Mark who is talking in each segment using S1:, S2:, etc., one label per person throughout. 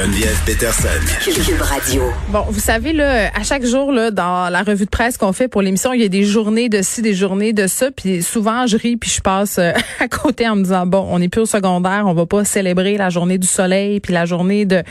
S1: Geneviève Peterson.
S2: Cube Radio.
S3: Bon, vous savez, là, à chaque jour, là, dans la revue de presse qu'on fait pour l'émission, il y a des journées de ci, des journées de ça. Puis souvent, je ris, puis je passe euh, à côté en me disant, bon, on n'est plus au secondaire, on va pas célébrer la journée du soleil, puis la journée de,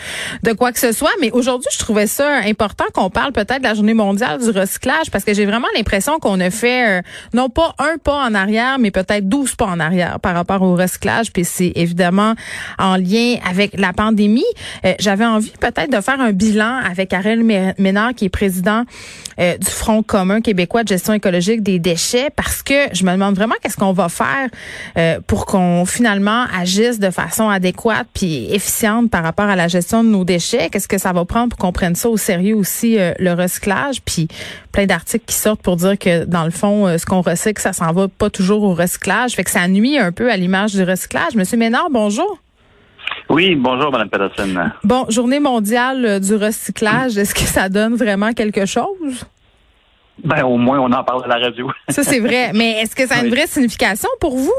S3: de quoi que ce soit. Mais aujourd'hui, je trouvais ça important qu'on parle peut-être de la journée mondiale du recyclage, parce que j'ai vraiment l'impression qu'on a fait, euh, non pas un pas en arrière, mais peut-être douze pas en arrière par rapport au recyclage. Puis c'est évidemment en lien avec la pandémie. Euh, j'avais envie peut-être de faire un bilan avec Ariel Ménard, qui est président euh, du Front commun québécois de gestion écologique des déchets, parce que je me demande vraiment qu'est-ce qu'on va faire euh, pour qu'on finalement agisse de façon adéquate puis efficiente par rapport à la gestion de nos déchets. Qu'est-ce que ça va prendre pour qu'on prenne ça au sérieux aussi, le recyclage, puis plein d'articles qui sortent pour dire que dans le fond, ce qu'on recycle, ça s'en va pas toujours au recyclage. Fait que ça nuit un peu à l'image du recyclage. Monsieur Ménard, bonjour.
S4: Oui, bonjour, Mme Peterson.
S3: Bon, journée mondiale euh, du recyclage, est-ce que ça donne vraiment quelque chose?
S4: Ben, au moins, on en parle à la radio.
S3: Ça, c'est vrai. Mais est-ce que ça a une vraie signification pour vous?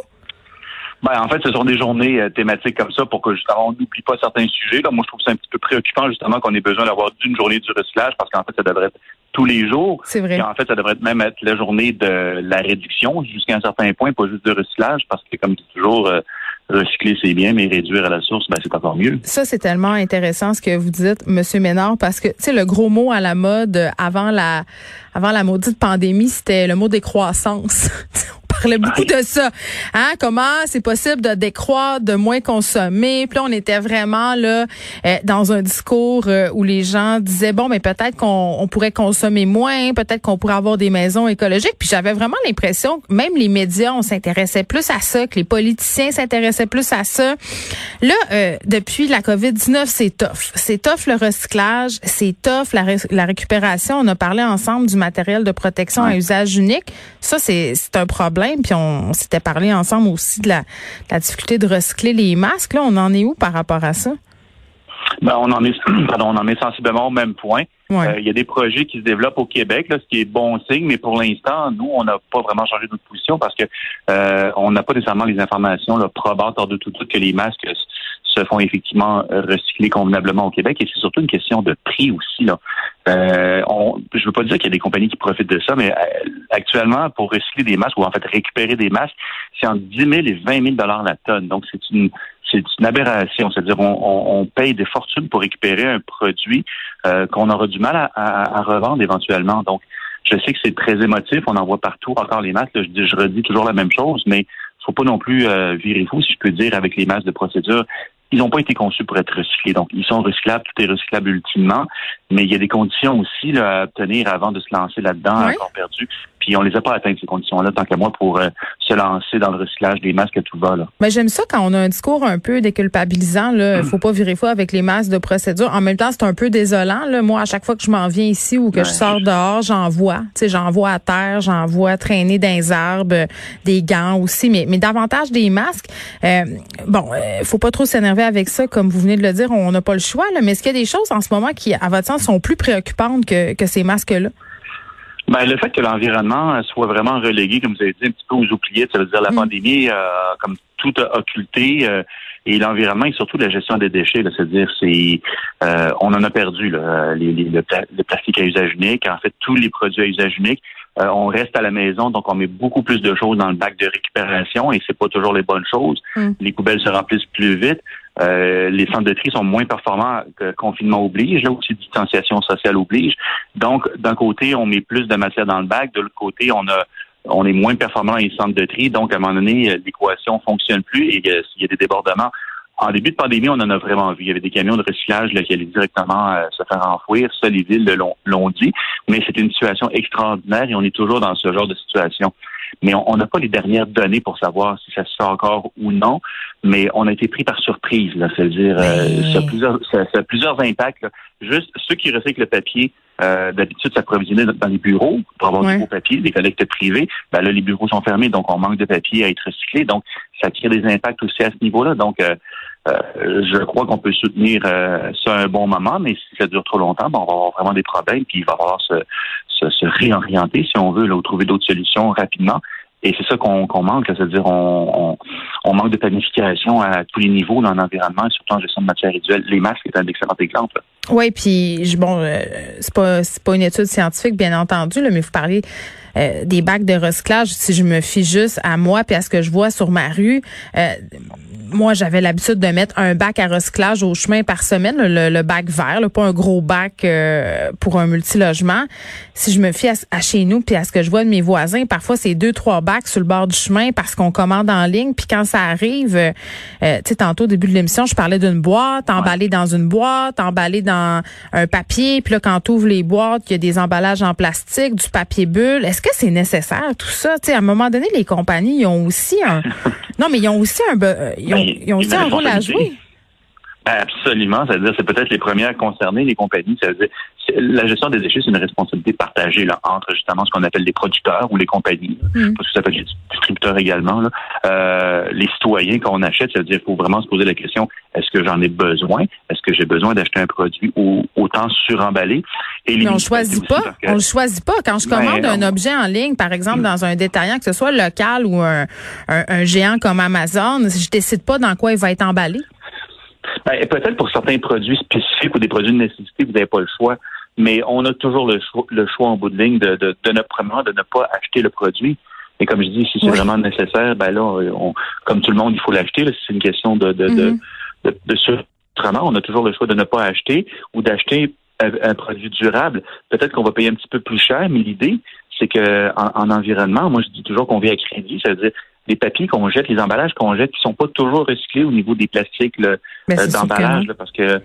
S4: Ben, en fait, ce sont des journées euh, thématiques comme ça pour que justement on n'oublie pas certains sujets. Là, moi, je trouve ça un petit peu préoccupant justement qu'on ait besoin d'avoir d'une journée du recyclage parce qu'en fait, ça devrait être tous les jours.
S3: C'est vrai. Et
S4: en fait, ça devrait même être la journée de la réduction jusqu'à un certain point, pas juste de recyclage, parce que comme toujours, euh, recycler, c'est bien, mais réduire à la source, ben, c'est encore mieux.
S3: Ça, c'est tellement intéressant ce que vous dites, Monsieur Ménard, parce que, tu sais, le gros mot à la mode avant la, avant la maudite pandémie, c'était le mot décroissance. parlait beaucoup de ça. Hein? Comment c'est possible de décroître, de moins consommer? Puis là, on était vraiment là euh, dans un discours euh, où les gens disaient bon, mais peut-être qu'on pourrait consommer moins, peut-être qu'on pourrait avoir des maisons écologiques. Puis j'avais vraiment l'impression que même les médias, on s'intéressait plus à ça, que les politiciens s'intéressaient plus à ça. Là, euh, depuis la COVID-19, c'est tough. C'est tough le recyclage, c'est tough la, la, récupération. On a parlé ensemble du matériel de protection à usage unique. Ça, c'est un problème. Puis on, s'était parlé ensemble aussi de la, difficulté de recycler les masques. Là, on en est où par rapport à ça?
S4: Ben, on en est, pardon, on en est sensiblement au même point. Euh, il y a des projets qui se développent au Québec, là, ce qui est bon signe, mais pour l'instant, nous, on n'a pas vraiment changé notre position parce que euh, on n'a pas nécessairement les informations là, probantes hors de tout doute que les masques se font effectivement recycler convenablement au Québec et c'est surtout une question de prix aussi. Là. Euh, on, je veux pas dire qu'il y a des compagnies qui profitent de ça, mais euh, actuellement, pour recycler des masques ou en fait récupérer des masques, c'est entre 10 000 et 20 000 dollars la tonne. Donc c'est une c'est une aberration. C'est-à-dire on, on, paye des fortunes pour récupérer un produit euh, qu'on aura du mal à, à, revendre éventuellement. Donc je sais que c'est très émotif, on en voit partout encore les masques. je, je redis toujours la même chose, mais faut pas non plus euh, virer fou, si je peux dire, avec les masques de procédure ils n'ont pas été conçus pour être recyclés. Donc, ils sont recyclables, tout est recyclable ultimement, mais il y a des conditions aussi là, à obtenir avant de se lancer là-dedans, encore perdu. Puis on les a pas atteintes, ces conditions-là, tant qu'à moi, pour euh, se lancer dans le recyclage des masques à tout va. Là.
S3: Mais j'aime ça quand on a un discours un peu déculpabilisant. Il faut pas virer fou avec les masques de procédure. En même temps, c'est un peu désolant. Là. Moi, à chaque fois que je m'en viens ici ou que je sors dehors, j'en vois. J'en vois à terre, j'en vois traîner dans les arbres, des gants aussi, mais, mais davantage des masques. Euh, bon, euh, faut pas trop s'énerver avec ça, comme vous venez de le dire, on n'a pas le choix. Là. Mais est-ce qu'il y a des choses en ce moment qui, à votre sens, sont plus préoccupantes que, que ces masques-là?
S4: Ben, le fait que l'environnement soit vraiment relégué, comme vous avez dit, un petit peu aux oubliettes, ça veut dire la mm. pandémie, euh, comme tout a occulté, euh, et l'environnement et surtout la gestion des déchets, c'est-à-dire c'est euh, on en a perdu là, les, le, plastique à usage unique, en fait tous les produits à usage unique. on reste à la maison, donc on met beaucoup plus de choses dans le bac de récupération et c'est pas toujours les bonnes choses. Mm. Les poubelles se remplissent plus vite. Euh, les centres de tri sont moins performants que confinement oblige, là aussi distanciation sociale oblige. Donc, d'un côté, on met plus de matière dans le bac, de l'autre côté, on a on est moins performant dans les centres de tri. Donc, à un moment donné, l'équation fonctionne plus et il y a des débordements. En début de pandémie, on en a vraiment vu. Il y avait des camions de recyclage qui allaient directement euh, se faire enfouir. Ça, les villes l'ont dit. Mais c'est une situation extraordinaire et on est toujours dans ce genre de situation. Mais on n'a pas les dernières données pour savoir si ça se fait encore ou non. Mais on a été pris par surprise, là, c'est-à-dire euh, ça, a plusieurs, ça, a plusieurs impacts. Juste ceux qui recyclent le papier, euh, d'habitude s'approvisionner dans les bureaux pour avoir du beau papier, des collectes privées. Ben là, les bureaux sont fermés, donc on manque de papier à être recyclé. Donc, ça crée des impacts aussi à ce niveau-là. Donc, euh, je crois qu'on peut soutenir euh, ça un bon moment, mais si ça dure trop longtemps, ben, on va avoir vraiment des problèmes, puis il va falloir se, se, réorienter, si on veut, là, ou trouver d'autres solutions rapidement. Et c'est ça qu'on manque, c'est-à-dire on, on, manque de planification à tous les niveaux dans l'environnement, surtout en gestion de matière résiduelle. Les masques est un excellent exemple.
S3: Oui, puis bon, euh, c'est pas c'est pas une étude scientifique, bien entendu, là, mais vous parlez euh, des bacs de recyclage. Si je me fie juste à moi puis à ce que je vois sur ma rue, euh, moi, j'avais l'habitude de mettre un bac à recyclage au chemin par semaine, le, bac vert, pas un gros bac euh, pour un multilogement. Si je me fie à, chez nous puis à ce que je vois de mes voisins, parfois c'est deux trois bacs sur le bord du chemin parce qu'on commande en ligne. Puis quand ça arrive, euh, euh, tu sais, tantôt au début de l'émission, je parlais d'une boîte emballée dans une boîte, emballée dans un papier. Puis là, quand tu ouvres les boîtes, il y a des emballages en plastique, du papier bulle. Est-ce que c'est nécessaire tout ça? Tu sais, à un moment donné, les compagnies ils ont aussi un non, mais ils ont aussi un ils ont aussi un rôle à jouer.
S4: Absolument. C'est-à-dire, c'est peut-être les premières concernées, les compagnies. C'est-à-dire, la gestion des déchets, c'est une responsabilité partagée là, entre justement ce qu'on appelle les producteurs ou les compagnies, mm. parce que ça peut être les distributeurs également. Là. Euh, les citoyens, quand on achète, c'est-à-dire, il faut vraiment se poser la question est-ce que j'en ai besoin? Est-ce que j'ai besoin d'acheter un produit ou autant suremballé?
S3: Et Mais on choisit pas. On le choisit pas. Quand je ben commande un objet en ligne, par exemple, dans un détaillant, que ce soit local ou un, un géant comme Amazon, je décide pas dans quoi il va être emballé.
S4: Ben, peut-être pour certains produits spécifiques ou des produits de nécessité, vous n'avez pas le choix. Mais on a toujours le choix, le choix en bout de ligne de, de, de, ne, de ne pas acheter le produit. Et comme je dis, si c'est vraiment nécessaire, ben là, on, comme tout le monde, il faut l'acheter. C'est une question de, de, de, mm-hmm. de, on a toujours le choix de ne pas acheter ou d'acheter un, produit durable. Peut-être qu'on va payer un petit peu plus cher, mais l'idée, c'est que en, environnement, moi je dis toujours qu'on vit à crédit, c'est-à-dire les papiers qu'on jette, les emballages qu'on jette, qui sont pas toujours recyclés au niveau des plastiques euh, d'emballage, parce que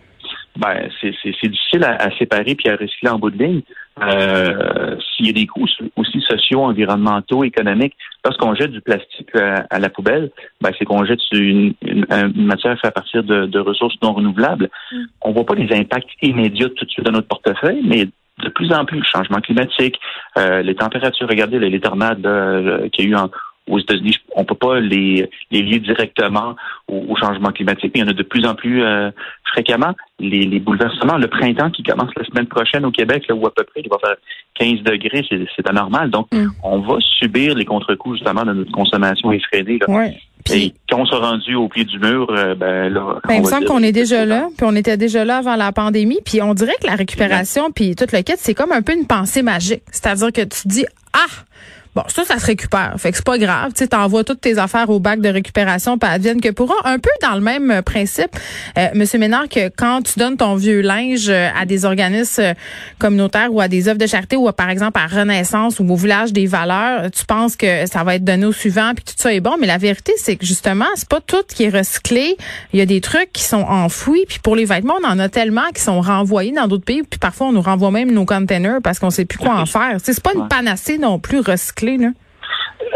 S4: ben, c'est difficile à, séparer puis à recycler en bout de ligne. Euh, S'il y a des coûts aussi sociaux, environnementaux, économiques, lorsqu'on jette du plastique euh, à, la poubelle, ben, c'est qu'on jette une, une, matière faite à partir de, ressources non renouvelables. On mm. On voit pas les impacts immédiats tout de suite dans notre portefeuille, mais de plus en plus, le changement climatique, euh, les températures, regardez les, tornades euh, qu'il y a eu en, aux États-Unis, on peut pas les, les lier directement au, changement climatique, mais il y en a de plus en plus euh, fréquemment. Les, les, bouleversements, le printemps qui commence la semaine prochaine au Québec, là où à peu près il va faire 15 degrés, c'est anormal. Donc, mm. on va subir les contre-coups justement de notre consommation effrénée. Là. Et quand on s'est rendu au pied du mur, euh, ben là.
S3: Ben, il me semble qu'on est déjà là, puis on était déjà là avant la pandémie, puis on dirait que la récupération, puis toute le quête, c'est comme un peu une pensée magique. C'est-à-dire que tu dis, ah, Bon, ça, ça se récupère. Fait que c'est pas grave. Tu t'envoies toutes tes affaires au bac de récupération, pas advienne que pourra. Un peu dans le même euh, principe, euh, Monsieur Ménard, que quand tu donnes ton vieux linge euh, à des organismes euh, communautaires ou à des œuvres de charité ou par exemple à Renaissance ou au village des valeurs, tu penses que ça va être donné au suivant puis tout ça est bon. Mais la vérité, c'est que justement, c'est pas tout qui est recyclé. Il y a des trucs qui sont enfouis. Puis pour les vêtements, on en a tellement qui sont renvoyés dans d'autres pays. Puis parfois, on nous renvoie même nos containers parce qu'on sait plus quoi en faire. C'est pas une panacée non plus recyclée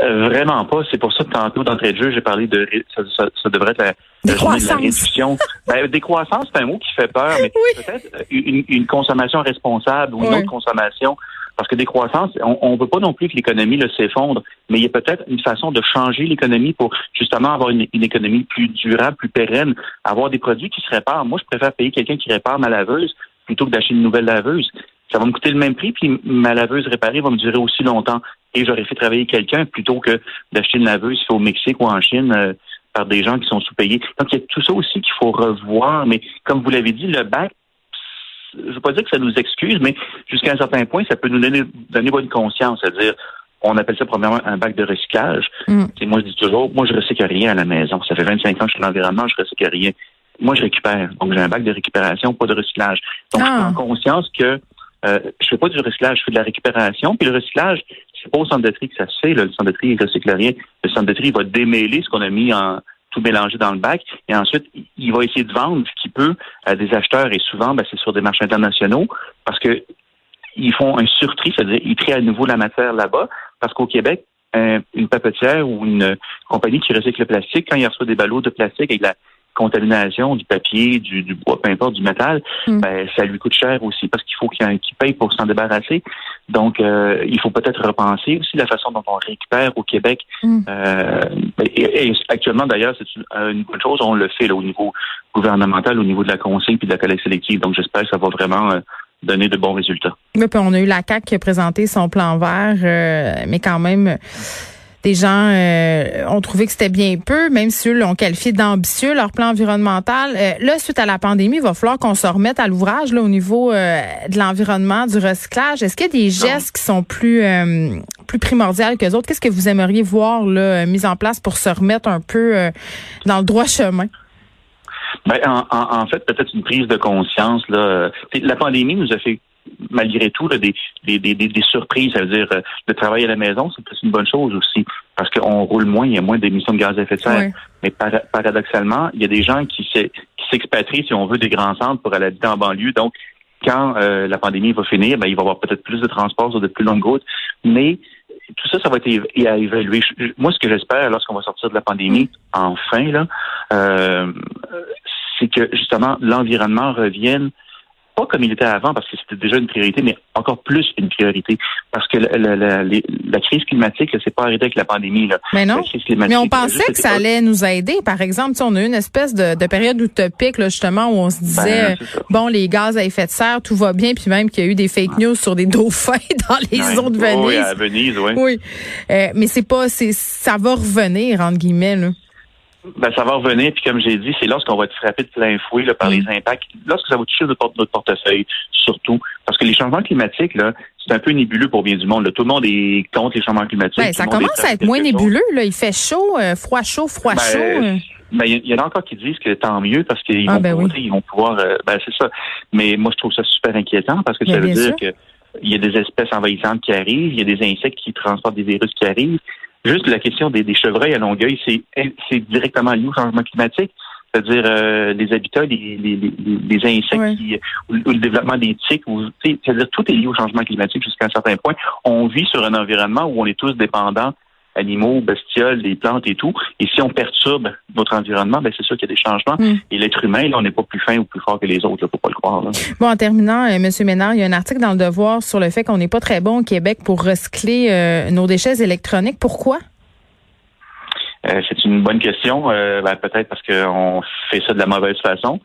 S4: euh, vraiment pas. C'est pour ça que tantôt, d'entrée de jeu, j'ai parlé de ça, devrait être la,
S3: décroissance.
S4: réduction. ben, décroissance, c'est un mot qui fait peur, mais peut-être euh, une, consommation responsable ou une autre consommation. Parce que décroissance, on ne veut pas non plus que l'économie s'effondre, mais il y a peut-être une façon de changer l'économie pour justement avoir une, économie plus durable, plus pérenne, avoir des produits qui se réparent. Moi, je préfère payer quelqu'un qui répare ma laveuse plutôt que d'acheter une nouvelle laveuse ça va me coûter le même prix, puis ma laveuse réparée va me durer aussi longtemps. Et j'aurais fait travailler quelqu'un plutôt que d'acheter une laveuse au Mexique ou en Chine euh, par des gens qui sont sous-payés. Donc, il y a tout ça aussi qu'il faut revoir. Mais comme vous l'avez dit, le bac, je ne veux pas dire que ça nous excuse, mais jusqu'à un certain point, ça peut nous donner, donner bonne conscience. C'est-à-dire, on appelle ça premièrement un bac de recyclage. Mm. Moi, je dis toujours, moi, je recycle rien à la maison. Ça fait 25 ans que je suis dans l'environnement, je recycle rien. Moi, je récupère. Donc, j'ai un bac de récupération, pas de recyclage. Donc, je prends ah. conscience que euh, je fais pas du recyclage, je fais de la récupération. Puis le recyclage, c'est pas au centre de tri que ça se fait. Le centre de tri, il recycle rien. Le centre de tri va démêler ce qu'on a mis en tout mélangé dans le bac. Et ensuite, il va essayer de vendre ce qu'il peut à des acheteurs. Et souvent, ben, c'est sur des marchés internationaux parce que ils font un surtri, c'est-à-dire ils trient à nouveau la matière là-bas. Parce qu'au Québec, une papetière ou une compagnie qui recycle le plastique, quand il reçoit des ballots de plastique avec la contamination du papier, du, bois, peu importe, du métal, mm. ben, ça lui coûte cher aussi parce qu'il faut qu'il paye pour s'en débarrasser. Donc, euh, il faut peut-être repenser aussi la façon dont on récupère au Québec. Mm. Euh, et, actuellement, d'ailleurs, c'est une, bonne chose. On le fait au niveau gouvernemental, au niveau de la consigne puis de la collecte sélective. Donc, j'espère que ça va vraiment euh, donner de bons résultats.
S3: Oui, puis on a eu la CAC qui a présenté son plan vert, mais quand même des gens euh, ont trouvé que c'était bien peu, même si eux l'ont qualifié d'ambitieux, leur plan environnemental. Euh, là, suite à la pandémie, il va falloir qu'on se remette à l'ouvrage là, au niveau euh, de l'environnement, du recyclage. Est-ce qu'il y a des gestes qui sont plus plus primordiaux que d'autres? Qu'est-ce que vous aimeriez voir là, mis en place pour se remettre un peu dans le droit chemin?
S4: Ben, en, en, fait, peut-être une prise de conscience. Là. La pandémie nous a fait malgré tout, des, des, des, des, surprises. Ça veut dire, euh, le travail à la maison, c'est une bonne chose aussi, parce qu'on roule moins, il y a moins d'émissions de gaz à effet de serre. Mais paradoxalement, il y a des gens qui s'expatrient, si on veut, des grands centres pour aller habiter en banlieue. Donc, quand euh, la pandémie va finir, ben, il va y avoir peut-être plus de transports sur de plus longues routes. Mais tout ça, ça va être à évaluer. Moi, ce que j'espère lorsqu'on va sortir de la pandémie, enfin, là, euh, c'est que justement l'environnement revienne pas comme il était avant parce que c'était déjà une priorité, mais encore plus une priorité parce que la, crise climatique, c'est pas arrêté avec la pandémie. Là.
S3: Mais non. Mais on pensait que ça allait nous aider. Par exemple, on a eu une espèce de, période utopique là, justement où on se disait ben, bon les gaz à effet de serre, tout va bien, puis même qu'il y a eu des fake news sur des dauphins dans les eaux de Venise.
S4: oui, à Venise, oui.
S3: Oui, euh, mais c'est pas, c'est ça va revenir entre guillemets. Là.
S4: Ben, ça va revenir, puis comme j'ai dit, c'est lorsqu'on va être frappé de plein fouet là, par les impacts, lorsque ça va toucher notre, notre portefeuille, surtout. Parce que les changements climatiques, là, c'est un peu nébuleux pour bien du monde. Tout le monde est contre les changements climatiques.
S3: Ben, ça commence à être moins nébuleux. Là. Il fait chaud, euh, froid chaud, froid ben, chaud. Euh.
S4: Ben, il y, en a encore qui disent que tant mieux parce qu'ils ah, vont, ben pouvoir, ils vont pouvoir. Euh, ben, c'est ça. Mais moi, je trouve ça super inquiétant parce que ça veut dire que il y a des espèces envahissantes qui arrivent, il y a des insectes qui transportent des virus qui arrivent. Juste la question des, chevreuils à Longueuil, c'est directement lié au changement climatique. C'est-à-dire euh, les habitats, les, les, insectes ou, le développement des tiques, c'est-à-dire tout est lié au changement climatique jusqu'à un certain point. On vit sur un environnement où on est tous dépendants animaux, bestioles, des plantes et tout. Et si on perturbe notre environnement, ben c'est sûr qu'il y a des changements. Hmm. Et l'être humain, là, on n'est pas plus fin ou plus fort que les autres, il faut pas le croire.
S3: Bon, en terminant, euh, M. Ménard, il y a un article dans le Devoir sur le fait qu'on n'est pas très bon au Québec pour recycler euh, nos déchets électroniques. Pourquoi?
S4: Euh, c'est une bonne question. Ben, peut-être parce qu'on fait ça de la mauvaise façon.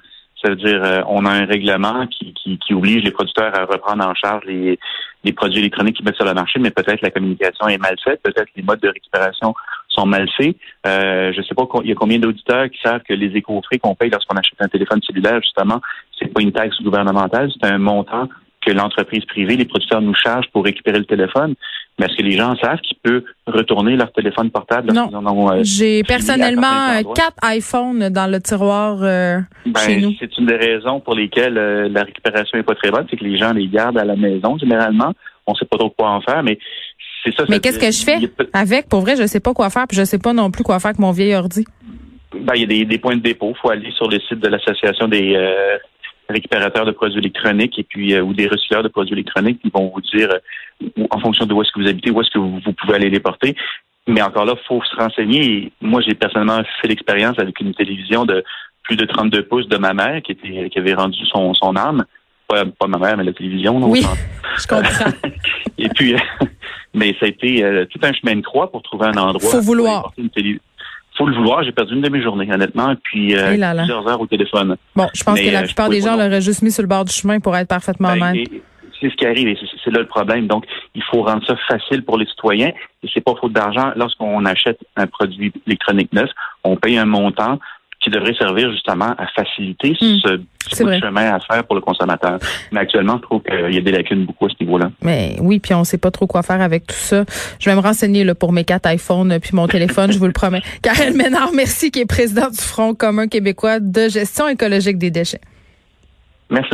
S4: Ça veut dire euh, on a un règlement qui, qui, oblige les producteurs à reprendre en charge les, les produits électroniques qu'ils mettent sur le marché, mais peut-être la communication est mal faite, peut-être les modes de récupération sont mal faits. Euh, je ne sais pas il y a combien d'auditeurs qui savent que les éco-frais qu'on paye lorsqu'on achète un téléphone cellulaire, justement, c'est pas une taxe gouvernementale, c'est un montant que l'entreprise privée, les producteurs nous chargent pour récupérer le téléphone. Mais est-ce que les gens savent qu'ils peuvent retourner leur téléphone portable?
S3: Non. Euh, J'ai personnellement quatre iPhones dans le tiroir euh, ben, chez nous.
S4: C'est une des raisons pour lesquelles euh, la récupération n'est pas très bonne, c'est que les gens les gardent à la maison généralement. On ne sait pas trop quoi en faire, mais c'est ça.
S3: Mais qu'est-ce que je fais avec? Pour vrai, je ne sais pas quoi faire, puis je ne sais pas non plus quoi faire avec mon vieil ordi.
S4: Ben, il y a des, points de dépôt. Il faut aller sur le site de l'Association des récupérateurs de produits électroniques et puis ou des recycleurs de produits électroniques qui vont vous dire en fonction de où est-ce que vous habitez, où est-ce que vous, pouvez aller les porter. Mais encore là, il faut se renseigner. moi, j'ai personnellement fait l'expérience avec une télévision de plus de 32 pouces de ma mère qui était qui avait rendu son, son âme. Pas, ma mère, mais la télévision.
S3: oui, je comprends.
S4: et puis, mais ça a été euh, tout un chemin de croix pour trouver un endroit.
S3: Faut vouloir.
S4: Il faut le vouloir. J'ai perdu une de mes journées, honnêtement, puis euh, plusieurs heures au téléphone.
S3: Bon, je pense que la euh, plupart des gens l'auraient juste mis sur le bord du chemin pour être parfaitement ben, mal
S4: c'est ce qui arrive et c'est là le problème. Donc, il faut rendre ça facile pour les citoyens et c'est pas faute d'argent. Lorsqu'on achète un produit électronique neuf, on paye un montant qui devrait servir justement à faciliter hmm. ce, chemin à faire pour le consommateur. Mais actuellement, je trouve qu'il y a des lacunes beaucoup à ce niveau-là.
S3: Mais oui, puis on sait pas trop quoi faire avec tout ça. Je vais me renseigner là, pour mes quatre iPhones puis mon téléphone, je vous le promets. Karel Ménard, merci, qui est président du Front commun québécois de gestion écologique des déchets.
S4: Merci.